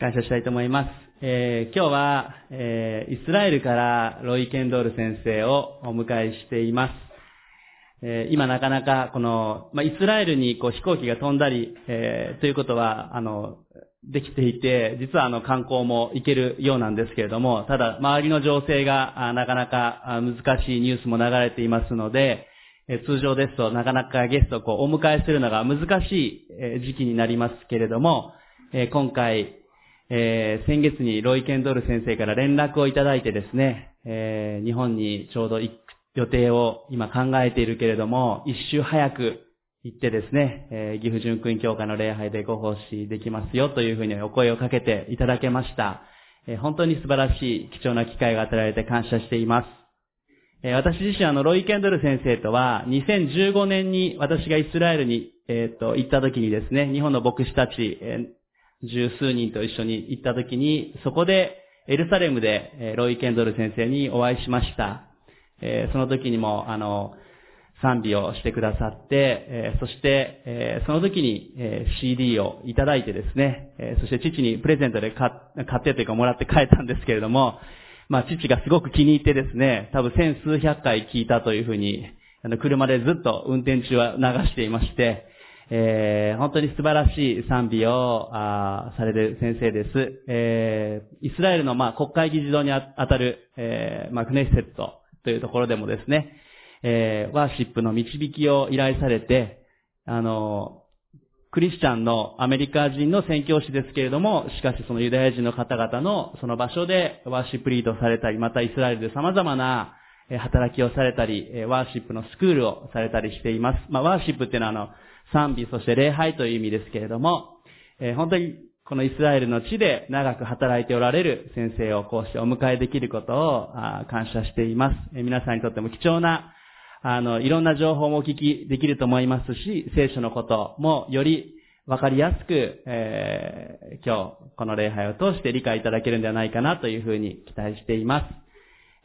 感謝したいと思います。えー今日は、えーイスラエルからロイ・ケンドール先生をお迎えしています。えー今なかなかこの、まあ、イスラエルにこう飛行機が飛んだり、えということは、あの、できていて、実はあの観光も行けるようなんですけれども、ただ周りの情勢がなかなか難しいニュースも流れていますので、え通常ですとなかなかゲストをこうお迎えするのが難しい時期になりますけれども、え今回、えー先月にロイ・ケンドル先生から連絡をいただいてですね、えー日本にちょうど行く予定を今考えているけれども、一周早く行ってですね、えー岐阜純訓教会の礼拝でご奉仕できますよというふうにお声をかけていただけました。えー本当に素晴らしい貴重な機会が与えられて感謝しています。え私自身あの、ロイ・ケンドル先生とは、2015年に私がイスラエルに、えっ、と、行った時にですね、日本の牧師たち、え十数人と一緒に行った時に、そこで、エルサレムで、ロイ・ケンドル先生にお会いしました。その時にも、あの、賛美をしてくださって、そして、その時に、CD をいただいてですね、そして父にプレゼントで買っ買ってというかもらって帰ったんですけれども、まあ父がすごく気に入ってですね、多分千数百回聞いたというふうに、あの車でずっと運転中は流していまして、えー本当に素晴らしい賛美をあされる先生です。えーイスラエルの、まあ、国会議事堂にあ当たる、えーまあ、クネッセットというところでもですね、えーワーシップの導きを依頼されて、あの、クリスチャンのアメリカ人の宣教師ですけれども、しかしそのユダヤ人の方々のその場所でワーシップリードされたり、またイスラエルで様々な働きをされたり、ワーシップのスクールをされたりしています。まあ、ワーシップっていうのはあの、賛美、そして礼拝という意味ですけれども、えー本当にこのイスラエルの地で長く働いておられる先生をこうしてお迎えできることをあ感謝しています。えー皆さんにとっても貴重なあの、いろんな情報もお聞きできると思いますし、聖書のこともよりわかりやすく、えー今日この礼拝を通して理解いただけるんではないかなというふうに期待しています。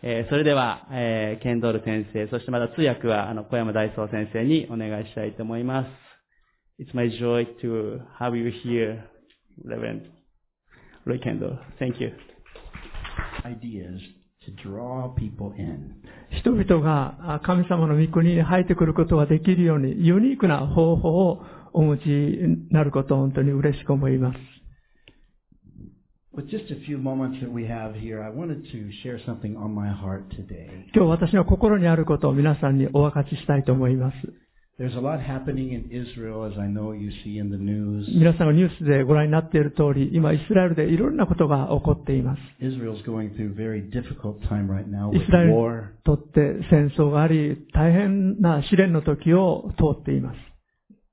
えーそれでは、えーケンドール先生、そしてまた通訳は、あの、小山大宗先生にお願いしたいと思います。It's my joy to have you here, Reverend Ray Kendall. Thank you. 人々が神様の御国に入ってくることができるようにユニークな方法をお持ちになることを本当に嬉しく思います。今日私の心にあることを皆さんにお分かちしたいと思います。There's a lot happening in Israel, as I know you see in the news. 皆さんがニュースでご覧になっている通り、今イスラエルでいろんなことが起こっています。Israel's going through a very difficult time right now イスラエルに.とって戦争があり、大変な試練の時を通っています。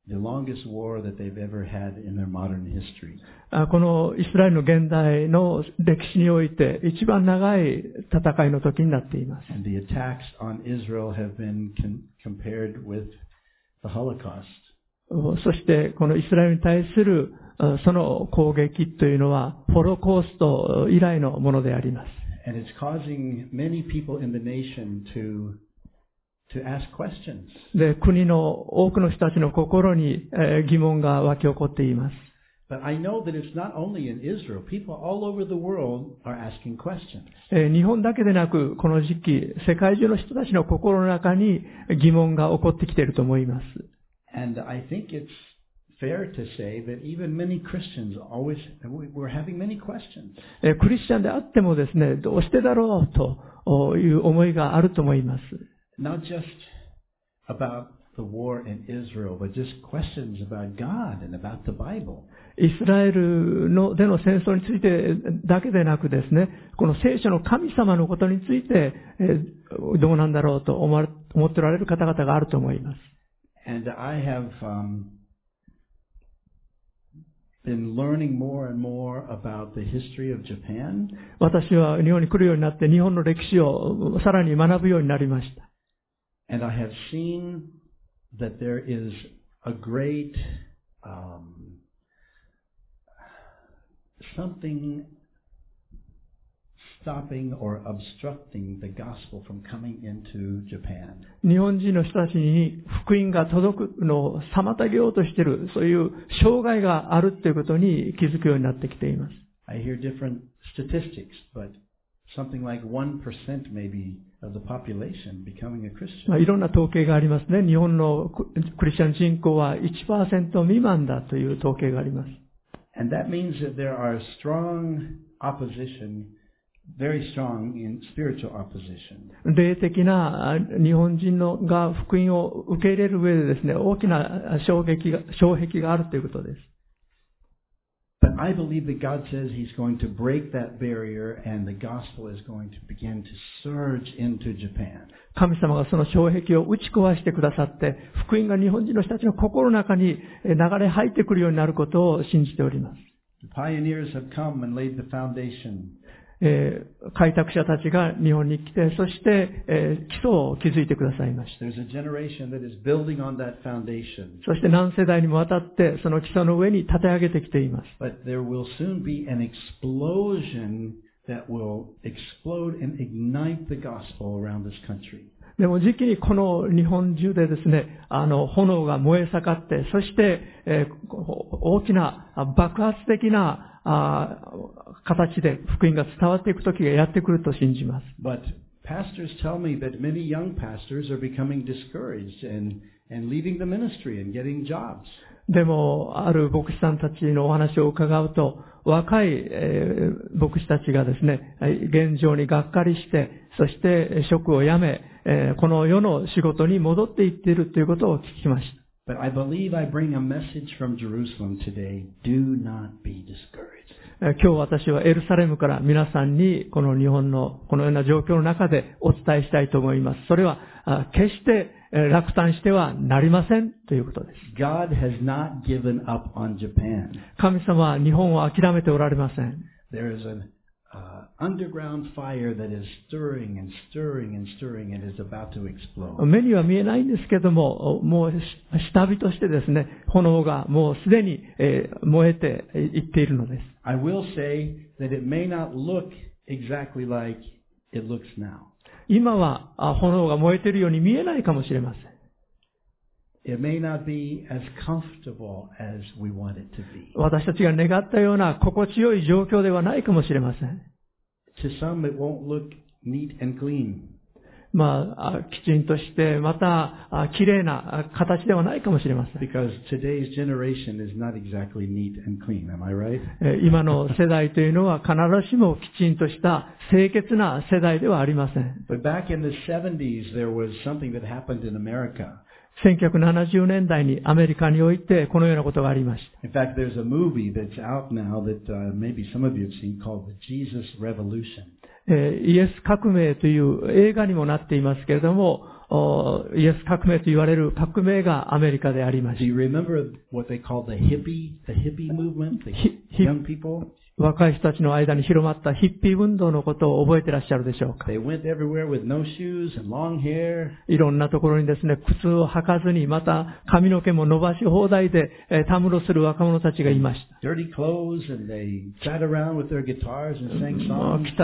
The longest war that they've ever had in their modern history. あこのイスラエルの現代の歴史において一番長い戦いの時になっています。And the attacks on Israel have been compared with. そしてこのイスラエルに対するあその攻撃というのはホロコースト以来のものであります。And it's causing many people in the nation to, to ask questions. で、国の多くの人たちの心にえー疑問が湧き起こっています。But I know that it's not only in Israel. People all over the world are asking questions. えー日本だけでなく、この時期、世界中の人たちの心の中に疑問が起こってきていると思います。And I think it's fair to say that even many Christians always, we- we're having many questions. えークリスチャンであってもですね、どうしてだろうという思いがあると思います。Not just about the war in Israel, but just questions about God and about the Bible. イスラエルのでの戦争についてだけでなくですね、この聖書の神様のことについて、えーどうなんだろうと思われ思っておられる方々があると思います。And I have um, been learning more and more about the history of Japan. 私は日本に来るようになって日本の歴史をさらに学ぶようになりました。And I have seen that there is a great um, something stopping or obstructing the gospel from coming into Japan. 日本人の人たちに福音が届くのを妨げようとしている、そういう障害があるということに気づくようになってきています。I hear different statistics, but something like 1% maybe of the population becoming a まあ、Christian. いろんな統計がありますね。日本のククリスチャン人口は1%未満だという統計があります。And that means that there are strong opposition, very strong in spiritual opposition. 霊的な日本人のが福音を受け入れる上でですね、大きな衝撃が、障壁があるということです。But I believe that God says He's going to break that barrier and the gospel is going to begin to surge into Japan. 神様がその障壁を打ち壊してくださって、福音が日本人の人たちの心の中にえ流れ入ってくるようになることを信じております。 The pioneers have come and laid the foundation. えー、開拓者たちが日本に来て、そして、えー、基礎を築いてくださいました。そして何世代にもわたって、その基礎の上に立て上げてきています。でも時期にこの日本中でですね、あの、炎が燃え盛って、そして、えー大きな爆発的なあ形で福音が伝わっていく時がやってくると信じます。But pastors tell me that many young pastors are becoming discouraged and, and leaving the ministry and getting jobs. でも、ある牧師さんたちのお話を伺うと、若い、えー牧師たちがですね、現状にがっかりして、そして職を辞め、えーこの世の仕事に戻っていっているということを聞きました。But I believe I bring a message from Jerusalem today. Do not be discouraged. えー今日私はエルサレムから皆さんにこの日本のこのような状況の中でお伝えしたいと思います。それはあ決してえー落胆してはなりませんということです。God has not given up on Japan. 神様は日本を諦めておられません。There is an uh, underground fire that is stirring and stirring and stirring and is about to explode. 目には見えないんですけども、もう下火としてですね、炎がもうすでにえー燃えていっているのです。I will say that it may not look exactly like it looks now. 今は炎が燃えているように見えないかもしれません。私たちが願ったような心地よい状況ではないかもしれません。まあ、きちんとして、また、きれいな形ではないかもしれません。今の世代というのは必ずしもきちんとした清潔な世代ではありません。1970年代にアメリカにおいてこのようなことがありました。えーイエス革命という映画にもなっていますけれども、おイエス革命と言われる革命がアメリカでありま Do し you remember what they called the hippie, the hippie movement? The young people? 若い人たちの間に広まったヒッピー運動のことを覚えてらっしゃるでしょうか？いろんなところにですね、靴を履かずに、また髪の毛も伸ばし放題で、えー、たむろする若者たちがいました。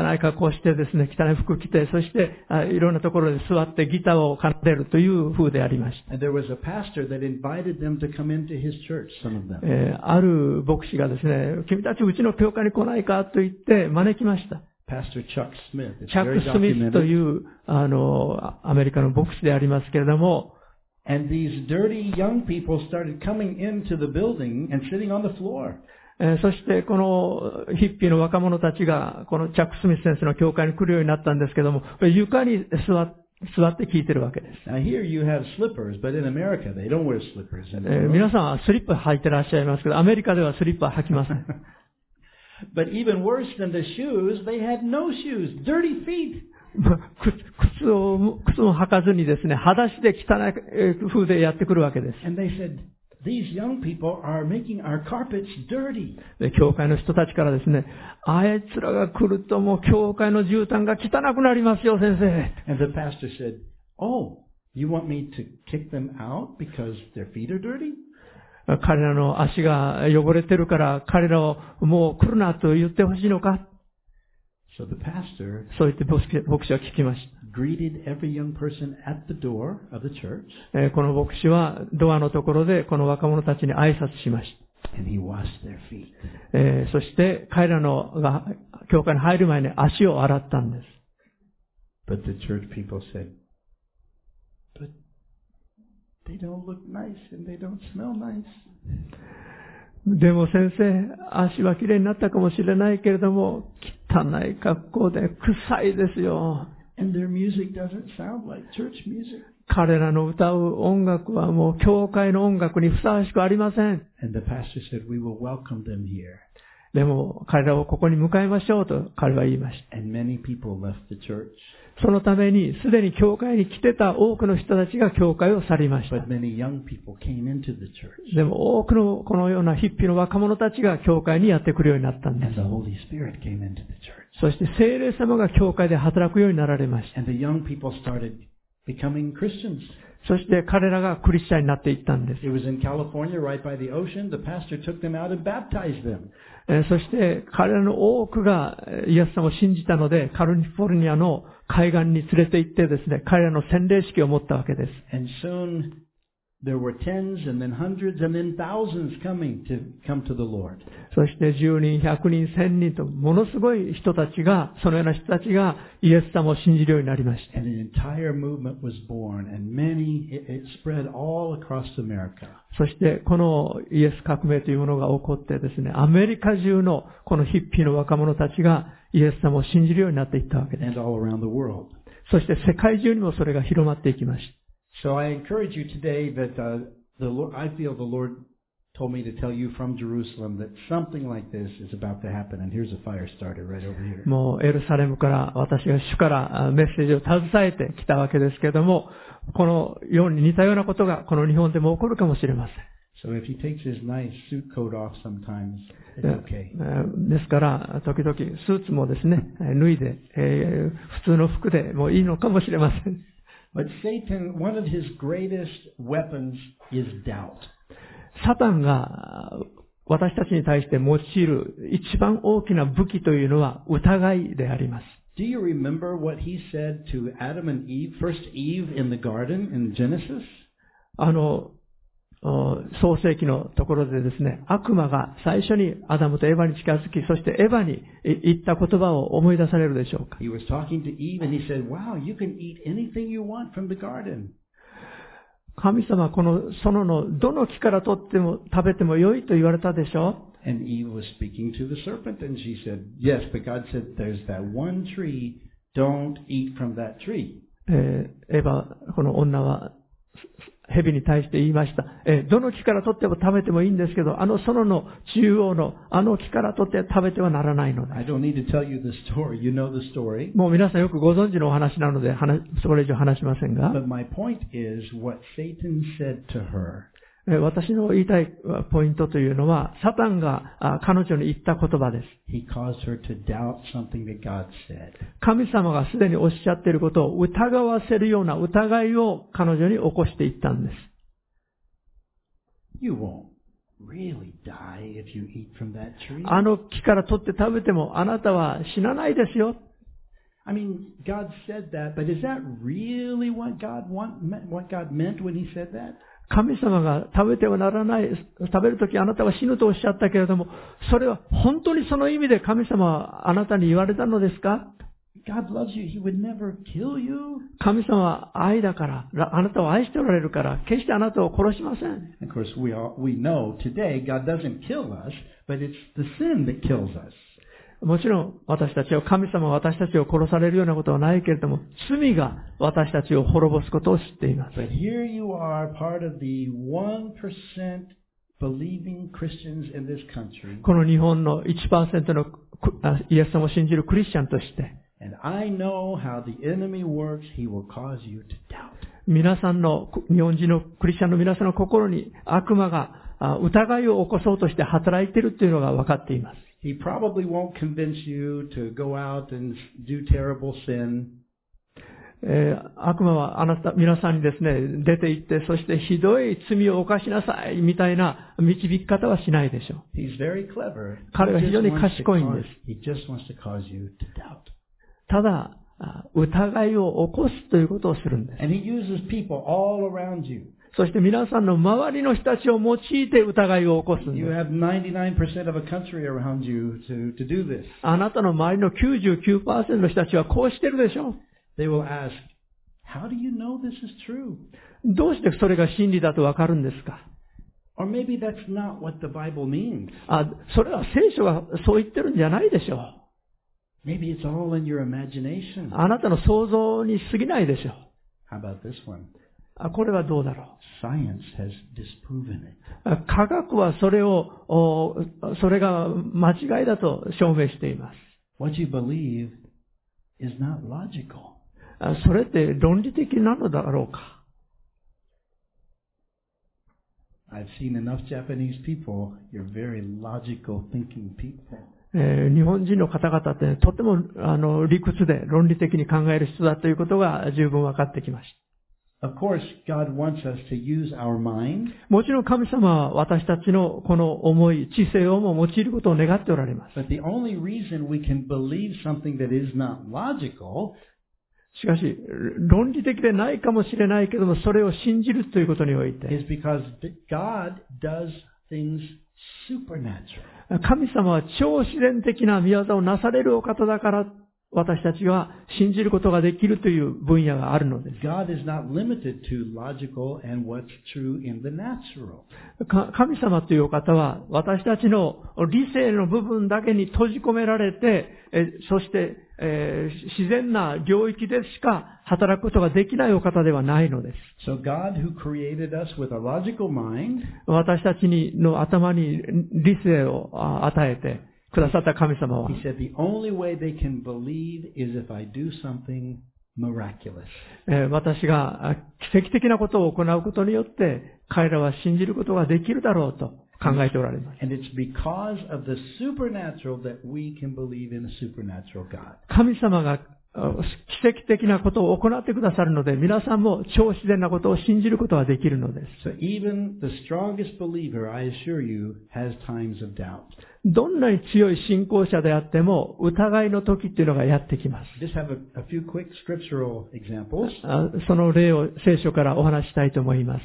汚い格好してですね、汚い服着て、そしていろんなところで座ってギターを奏でるという風でありました。ある牧師がですね、君たちうちの教会に来ないかと言って招きました。チャック・スミスという、あの、アメリカの牧師でありますけれども、えそしてこのヒッピーの若者たちがこのチャック・スミス先生の教会に来るようになったんですけども床に座って。座って聞いてるわけです。皆さんはスリッパ履いてらっしゃいますけど、アメリカではスリッパ履きません。But even worse than the shoes, they had no shoes, dirty feet. 靴靴を、靴も履かずにですね、裸足で汚いえー風でやってくるわけです。 And they said, these young people are making our carpets dirty. で教会の人たちからですね、あいつらが来るともう教会の絨毯が汚くなりますよ、先生。 And the pastor said, oh, you want me to kick them out because their feet are dirty? 彼らの足が汚れてるから、彼らをもう来るなと言ってほしいのか So the pastor そう言って牧師は聞きました。greeted every young person at the door of the church. えーこの牧師はドアのところでこの若者たちに挨拶しまし and he washed their feet. えーそして彼らのが教会に入る前に足を洗ったんです。But the church people said, they don't look nice and they don't smell nice. でも先生、足はきれいになったかもしれないけれども、汚い格好で臭いですよ。And their music doesn't sound like church music. 彼らの歌う音楽はもう教会の音楽にふさわしくありません。And the pastor said, We will welcome them here. でも彼らをここに迎えましょうと彼は言いました。And many people left the church. そのためにすでに教会に来てた多くの人たちが教会を去りました.でも多くのこのようなヒッピーの若者たちが教会にやってくるようになったんです.そして聖霊様が教会で働くようになられました。そして彼らがクリスチャンになっていったんです。そして彼らの多くがイエス様を信じたので、カルニフォルニアの海岸に連れて行ってですね、彼らの洗礼式を持ったわけです。There were tens and then hundreds and then thousands coming to come to the Lord. そして10人、100人、1000人とものすごい人たちが、そのような人たちがイエス様を信じるようになりました。そしてこのイエス革命というものが起こってですね、アメリカ中のこのヒッピーの若者たちがイエス様を信じるようになっていったわけです。そして世界中にもそれが広まっていきました。So I encourage you today that uh, the Lord, I feel the Lord told me to tell you from Jerusalem that something like this is about to happen. And here's a fire starter right over here. もうエルサレムから私が主からあメッセージを携えてきたわけですけれども、このように似たようなことがこの日本でも起こるかもしれません。So if he takes his nice suit coat off sometimes, it's え okay. ーですから、時々スーツもですね、えー脱いで、えー普通の服でもいいのかもしれません。But Satan, one of his greatest weapons is doubt. サタンが私たちに対して用いる一番大きな武器というのは疑いであります。 Do you remember what he said to Adam and Eve, first Eve in the garden in Genesis? あの、お 創世記のところでですね、悪魔が最初にアダムとエヴァに近づき、そしてエヴァに言った言葉を思い出されるでしょうか。神様この園のどの木から取っても食べても良いと言われたでしょう。And エヴァ、この女は、蛇に対して言いました。えーどの木から取っても食べてもいいんですけど、あの園の中央のあの木から取って食べてはならないのだ。I don't need to tell you know. もう皆さんよくご存知のお話なので、話それ以上話しませんが、But my point is what Satan said to her えー私の言いたいポイントというのは、サタンが彼女に言った言葉です。神様がすでにおっしゃっていることを疑わせるような疑いを彼女に起こしていったんです。あの木から取って食べてもあなたは死なないですよ。I mean, God said that, but is that really what God meant when He said that? 神様が食べてはならない、食べるときあなたは死ぬとおっしゃったけれども、それは本当にその意味で神様はあなたに言われたのですか？神様は愛だから、らあなたを愛しておられるから、決してあなたを殺しません。Of course, we all, we know today God doesn't kill us, but it's the sin that kills us. もちろん私たちは神様は私たちを殺されるようなことはないけれども、罪が私たちを滅ぼすことを知っています。But here you are, part of the 1% believing Christians in this country. この日本の1%のイエス様を信じるクリスチャンとして、And I know how the enemy works. He will cause you to doubt. 皆さんの、日本人のクリスチャンの皆さんの心に悪魔があ疑いを起こそうとして働いているというのが分かっています。He probably won't convince you to go out and do terrible sin. え、悪魔はあなた、皆さんにですね、出て行って、そしてひどい罪を犯しなさい、みたいな導き方はしないでしょう。彼は非常に賢いんです。ただ、疑いを起こすということをするんです。そして皆さんの周りの人たちを用いて疑いを起こす。あなたの周りの99%の人たちはこうしてるでしょう。どうしてそれが真理だとわかるんですか？あそれは聖書がそう言ってるんじゃないでしょう。Maybe it's all in your imagination. あなたの想像に過ぎないでしょう。How about this one? これはどうだろう？科学はそれを、それが間違いだと証明しています。それって論理的なのだろうか？日本人の方々ってとてもあの理屈で論理的に考える人だということが十分分かってきました。もちろん神様は私たちのこの思い、知性をも用いることを願っておられます。しかし、論理的でないかもしれないけども、それを信じるということにおいて、神様は超自然的な見業をなされるお方だから私たちが信じることができるという分野があるのです。神様というお方は、私たちの理性の部分だけに閉じ込められて、えそして、えー自然な領域でしか働くことができないお方ではないのです。So mind 私たちにの頭に理性をあ与えてくださった神様は、He said the only way they can believe is if I do something miraculous. えー私があ奇跡的なことを行うことによって、彼らは信じることができるだろうと考えておられます。And it's because of the supernatural that we can believe in a supernatural God. 神様があ奇跡的なことを行ってくださるので、皆さんも超自然なことを信じることはできるのです。どんなに強い信仰者であっても、疑いの時というのがやってきます。その例を聖書からお話したいと思います。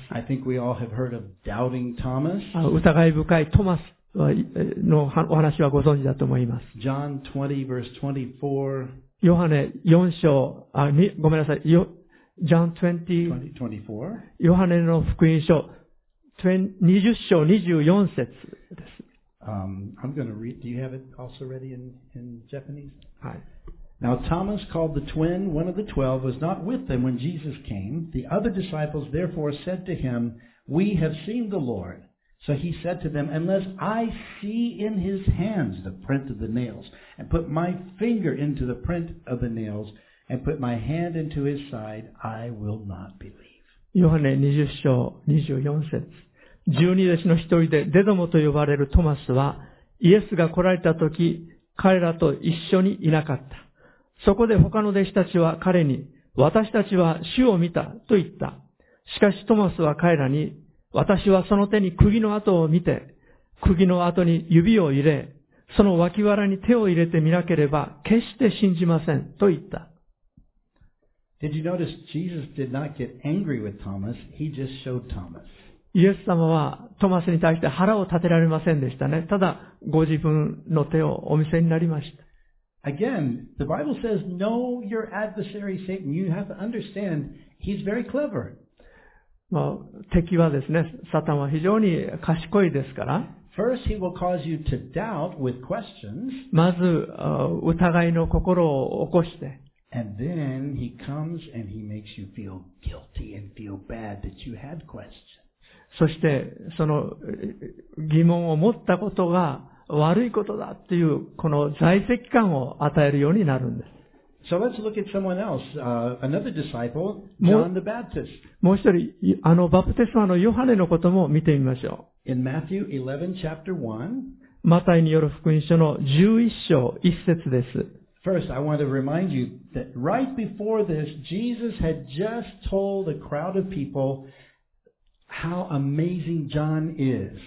疑い深いトマスのお話はご存知だと思います。ヨハネ4章、あ、にごめんなさい、よジャン20、 20, 24. ヨハネの福音書、20章24節です。 Um, I'm going to read. Do you have it also ready in, in Japanese? はい。 Now Thomas, called the twin, one of the twelve, was not with them when Jesus came. The other disciples therefore said to him, We have seen the Lord. So he said to them, Unless I see in his hands the print of the nails, and put my finger into the print of the nails, and put my hand into his side, I will not believe. ヨハネ20章24節十二弟子の一人でデドモと呼ばれるトマスは、イエスが来られた時、彼らと一緒にいなかった。そこで他の弟子たちは彼に、私たちは主を見たと言った。しかしトマスは彼らに、私はその手に釘の跡を見て、釘の跡に指を入れ、その脇腹に手を入れてみなければ決して信じませんと言った。Did you notice Jesus did not get angry with Thomas? He just showed Thomas. イエス様はトマスに対して腹を立てられませんでしたね。ただ、ご自分の手をお見せになりました。Again, the Bible says, know your adversary Satan. You have to understand, he's very clever. まあ、敵はですね、サタンは非常に賢いですから、First, he will cause you to doubt with questions, まず、あ疑いの心を起こして、and then he comes and he makes you feel guilty and feel bad that you had questions. そして、そのえ疑問を持ったことが悪いことだっていう、この在籍感を与えるようになるんです。So let's look at someone else, uh, another disciple, More- John the Baptist. もう一人、いあのバプテスマのヨハネのことも見てみましょ In Matthew 11, chapter 1, う。マタイによる福音書の11章1節です。 First, I want to remind you that right before this, Jesus had just told a crowd of people how amazing John is.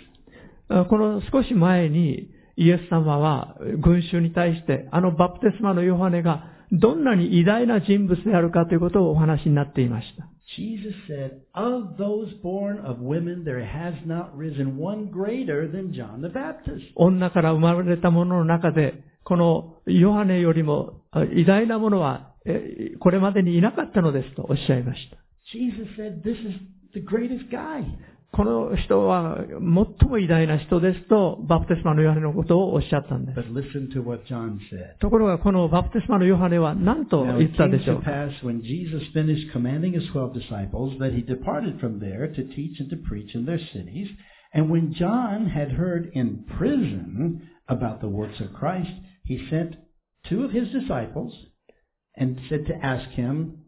あこの少し前にイエス様は群衆に対してあのバプテスマのヨハネが どんなに偉大な人物であるかということをお話になっていました。Jesus said, Of those born of women, there has not risen one greater than John the Baptist. 女から生まれた者の中で、このヨハネよりもあ偉大なものは、えこれまでにいなかったのですとおっしゃいました。Jesus said, This is the greatest guy. この人は最も偉大な人ですと、バプテスマのヨハネのことをおっしゃったんです。 But listen to what John said. ところがこのバプテスマのヨハネは何と Now 言 it った came でしょ to うか pass when Jesus finished commanding his twelve disciples that he departed from there to teach and to preach in their cities. And when John had heard in prison about the works of Christ, he sent two of his disciples and said to ask him,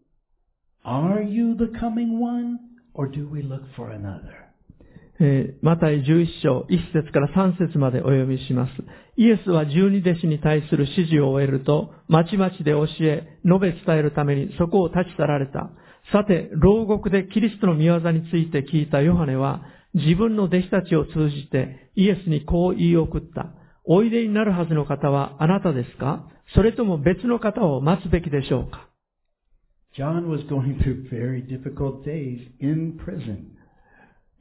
Are you the coming one, or do we look for another? えーマタイ11章1節から3節までお読みします。イエスは十二弟子に対する指示を終えると、まちまちで教え、述べ伝えるためにそこを立ち去られた。さて、牢獄でキリストの見業について聞いたヨハネは、自分の弟子たちを通じてイエスにこう言い送った。おいでになるはずの方はあなたですか？それとも別の方を待つべきでしょうか？John was going through very difficult days in prison.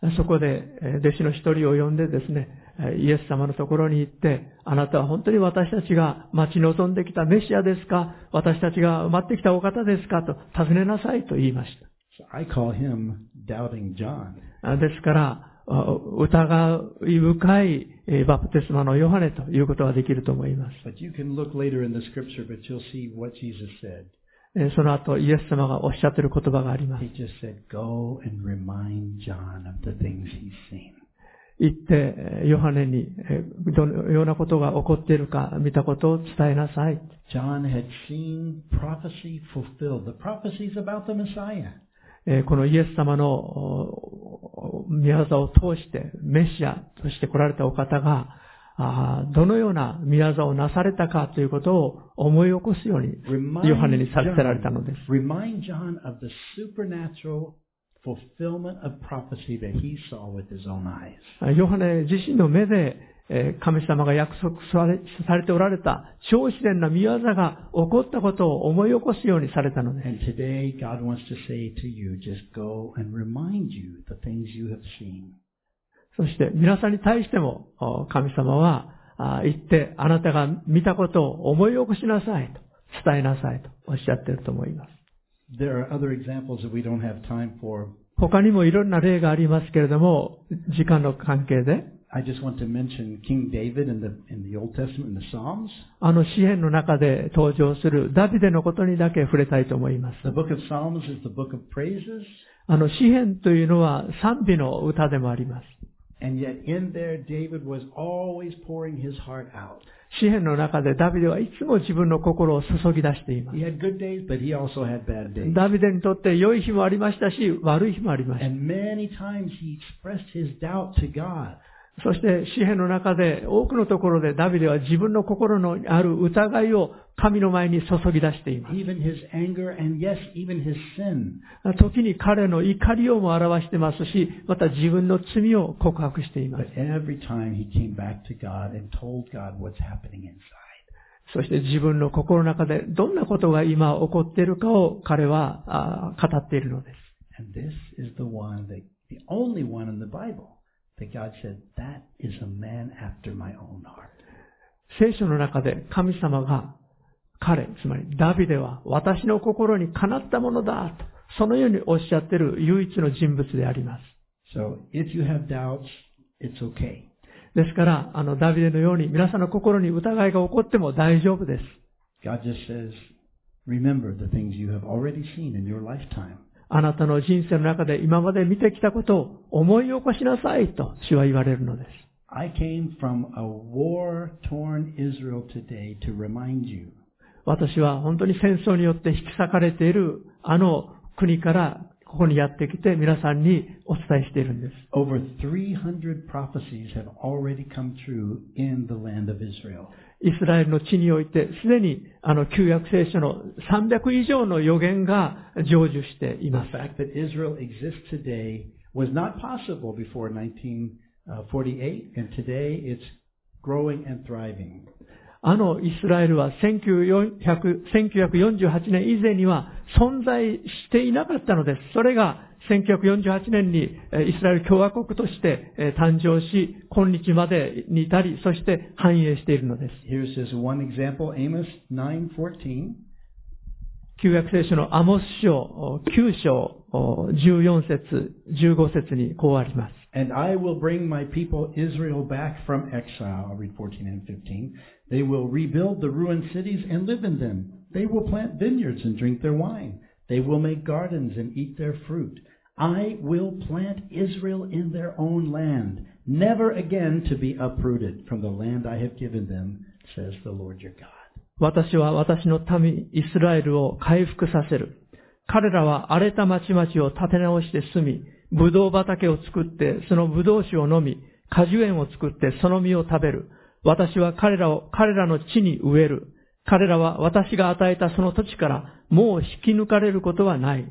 た。そこでえー弟子の一人を呼んでですね、えーイエス様のところに行って、あなたは本当に私たちが待ち望んできたメシアですか？私たちが待ってきたお方ですか？と尋ねなさいと言いました。So ですから、あ疑い深いえーバプテスマのヨハネということができると思います。その後、イエス様がおっしゃっている言葉があります。行って、ヨハネにどのようなことが起こっているか見たことを伝えなさい。このイエス様の宮沢を通して、メシアとして来られたお方が、どのような宮沢をなされたかということを思い起こすように、ヨハネにさせられたのです。ヨハネ自身の目で、神様が約束され,ておられた超自然な見業が起こったことを思い起こすようにされたのです。そして皆さんに対しても、神様は、言って、あなたが見たことを思い起こしなさいと、伝えなさいとおっしゃっていると思います。他にもいろんな例がありますけれども、時間の関係で。あの詩篇の中で登場するダビデのことにだけ触れたいと思います。あの詩篇というのは賛美の歌でもあります。And yet in there, David was always pouring his heart out. 詩篇の中でダビデはいつも自分の心を注ぎ出しています He。had good days, but he also had bad days. ダビデにとって良い日もありましたし、悪い日もありました。 そして、詩篇の中で、多くのところで、ダビデは自分の心のある疑いを神の前に注ぎ出しています。時に彼の怒りをも表してますし、また自分の罪を告白しています。そして自分の心の中で、どんなことが今起こっているかを彼は語っているのです。That God said, that is a man after my own heart. 聖書の中で神様が彼、つまりダビデは私の心にかなったものだと、そのようにおっしゃっている唯一の人物であります。So if you have doubts, it's okay. ですから、あの、ダビデのように皆さんの心に疑いが起こっても大丈夫です。God just says, remember the things you have already seen in your lifetime. あなたの人生の中で今まで見てきたことを思い起こしなさいと主は言われるのです。I came from a war-torn Israel today to remind you 私は本当に戦争によって引き裂かれているあの国からここにやってきて皆さんにお伝えしているんです。Over 300 prophecies have already come true in the land of Israel. イスラエルの地において、すでにあの旧約聖書の300以上の予言が成就しています。あのイスラエルは1948年以前には存在していなかったのです。それが1948年にえーイスラエル共和国としてえー誕生し、今日までに至り、そして繁栄しているのです。 Here's just one example, Amos 9:14. 旧約聖書のアモス書9章14節15節にこうあります。 And I will bring my people Israel back from exile. I'll read 14 and 15. They will rebuild the ruined cities and live in them. They will plant vineyards and drink their wine. They will make gardens and eat their fruit. I will plant Israel in their own land, never again to be uprooted from the land I have given them, says the Lord your God. 私は私の民、イスラエルを回復させる。彼らは荒れた町々を立て直して住み、ブドウ畑を作って、そのブドウ酒を飲み、果樹園を作ってその実を食べる。私は彼らを彼らの地に植える。彼らは私が与えたその土地からもう引き抜かれることはない。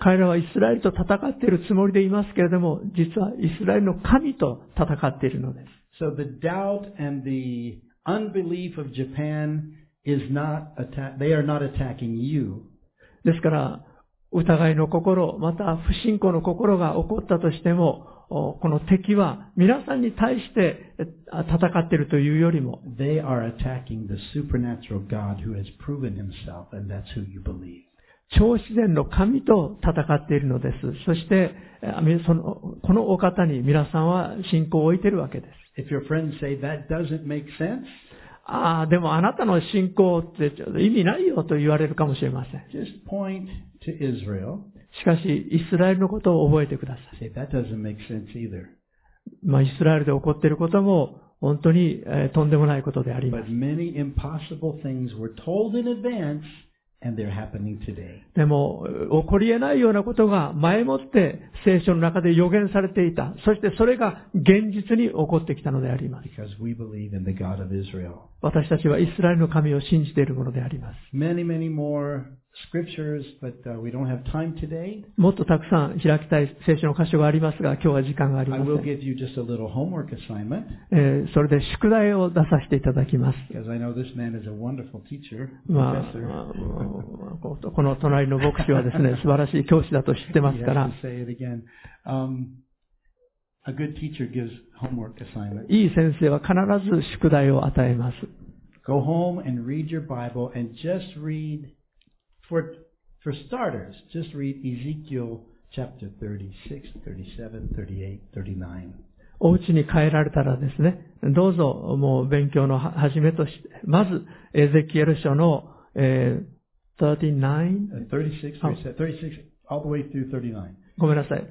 彼らはイスラエルと戦っているつもりでいますけれども、実はイスラエルの神と戦っているのです。So the doubt and the unbelief of Japan is not attack. They are not attacking you. ですから、疑いの心、また不信仰の心が起こったとしても、おこの敵は皆さんに対して戦っているというよりも、They are attacking the supernatural God who has proven Himself, and that's who you believe. 超自然の神と戦っているのです。そして、そのこのお方に皆さんは信仰を置いているわけです。If your friends say that doesn't make sense, ああ、でもあなたの信仰ってちょっと意味ないよと言われるかもしれません。just point to Israel. しかし、イスラエルのことを覚えてください。Say that doesn't make sense either. まあ、イスラエルで起こっていることも、本当に、えーとんでもないことであります But。many impossible things were told in advance, でも、起こり得ないようなことが前もって聖書の中で予言されていた。そしてそれが現実に起こってきたのであります。私たちはイスラエルの神を信じているものであります。Many, many more もっとたくさん開きたい聖書の箇所がありますが、今日は時間があります。それで宿題を出させていただきます。この隣の牧師はですね、素晴らしい教師だと知ってますから。いい先生は必ず宿題を与えます。Go home and read your Bible and just read For, お家に帰られたらですね、どうぞもう勉強の始めとして、まず、エゼキエル書の、えー、ごめんなさい。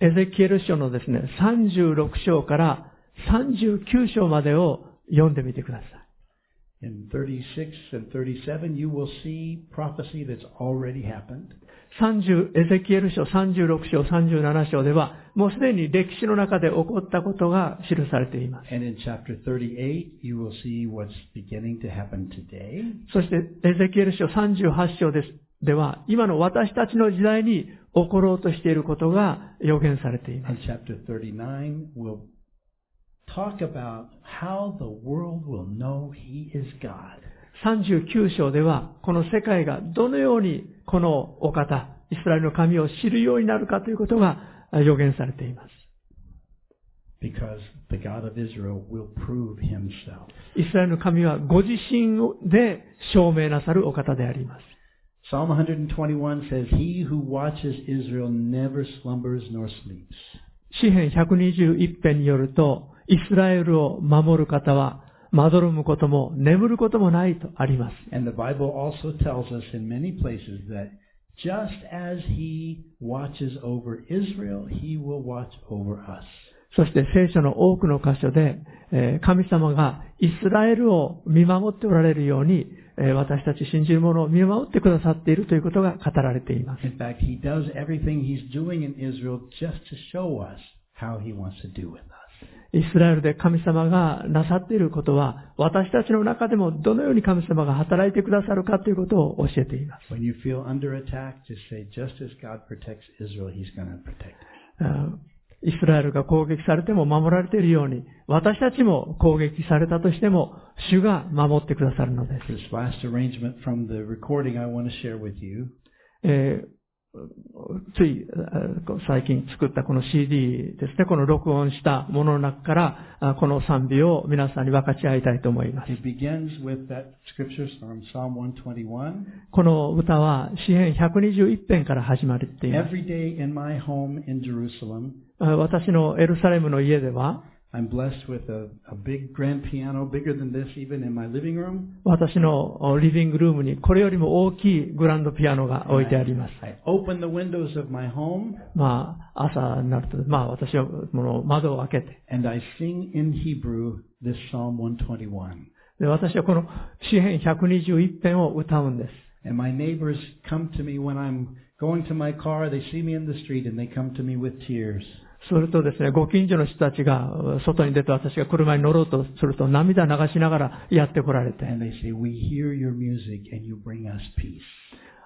エゼキエル書のですね、36章から39章までを読んでみてください。36 and 37, you will see prophecy that's already happened. 30、エゼキエル書36章、37章では、もうすでに歴史の中で起こったことが記されています。そして、エゼキエル書38章で,すでは、今の私たちの時代に起ころうとしていることが予言されています。Talk about how the world will know He is God. 39章では、この世界がどのようにこのお方、イスラエルの神を知るようになるかということが予言されています。Because the God of Israel will prove Himself. イスラエルの神はご自身で証明なさるお方であります。Psalm 121 says, He who watches Israel never slumbers nor sleeps. 詩篇121編によると、イスラエルを守る方は、まどろむことも眠ることもないとあります。Israel, そして聖書の多くの箇所で、神様がイスラエルを見守っておられるように、私たち信じる者を見守ってくださっているということが語られています。イスラエルで神様がなさっていることは、私たちの中でもどのように神様が働いてくださるかということを教えています。あイスラエルが攻撃されても守られているように、私たちも攻撃されたとしても、主が守ってくださるのです。ついあ最近作ったこの CD ですね、この録音したものの中から、あこの賛美を皆さんに分かち合いたいと思います。It begins with that scripture from Psalm 121. この歌は詩編121編から始まっています。私のエルサレムの家では、I'm blessed with a, a big grand piano, bigger than this even in my living room. 私のリビングルームにこれよりも大きいグランドピアノが置いてあります。 I open the windows of my home まあ、朝になると、まあ私はこの窓を開けて、 and I sing in Hebrew this Psalm 121. で私はこの詩編121編を歌うんです。 And my neighbors come to me when I'm going to my car. They see me in the street and they come to me with tears. するとですね、ご近所の人たちが外に出て私が車に乗ろうとすると涙流しながらやってこられて.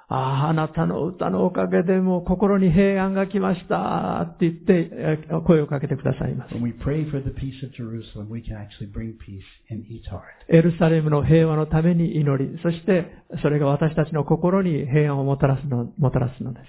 ああ、あなたの歌のおかげでもう心に平安が来ましたって言ってえ声をかけてくださいます。エルサレムの平和のために祈り、そしてそれが私たちの心に平安をもたらすのもたらすのです。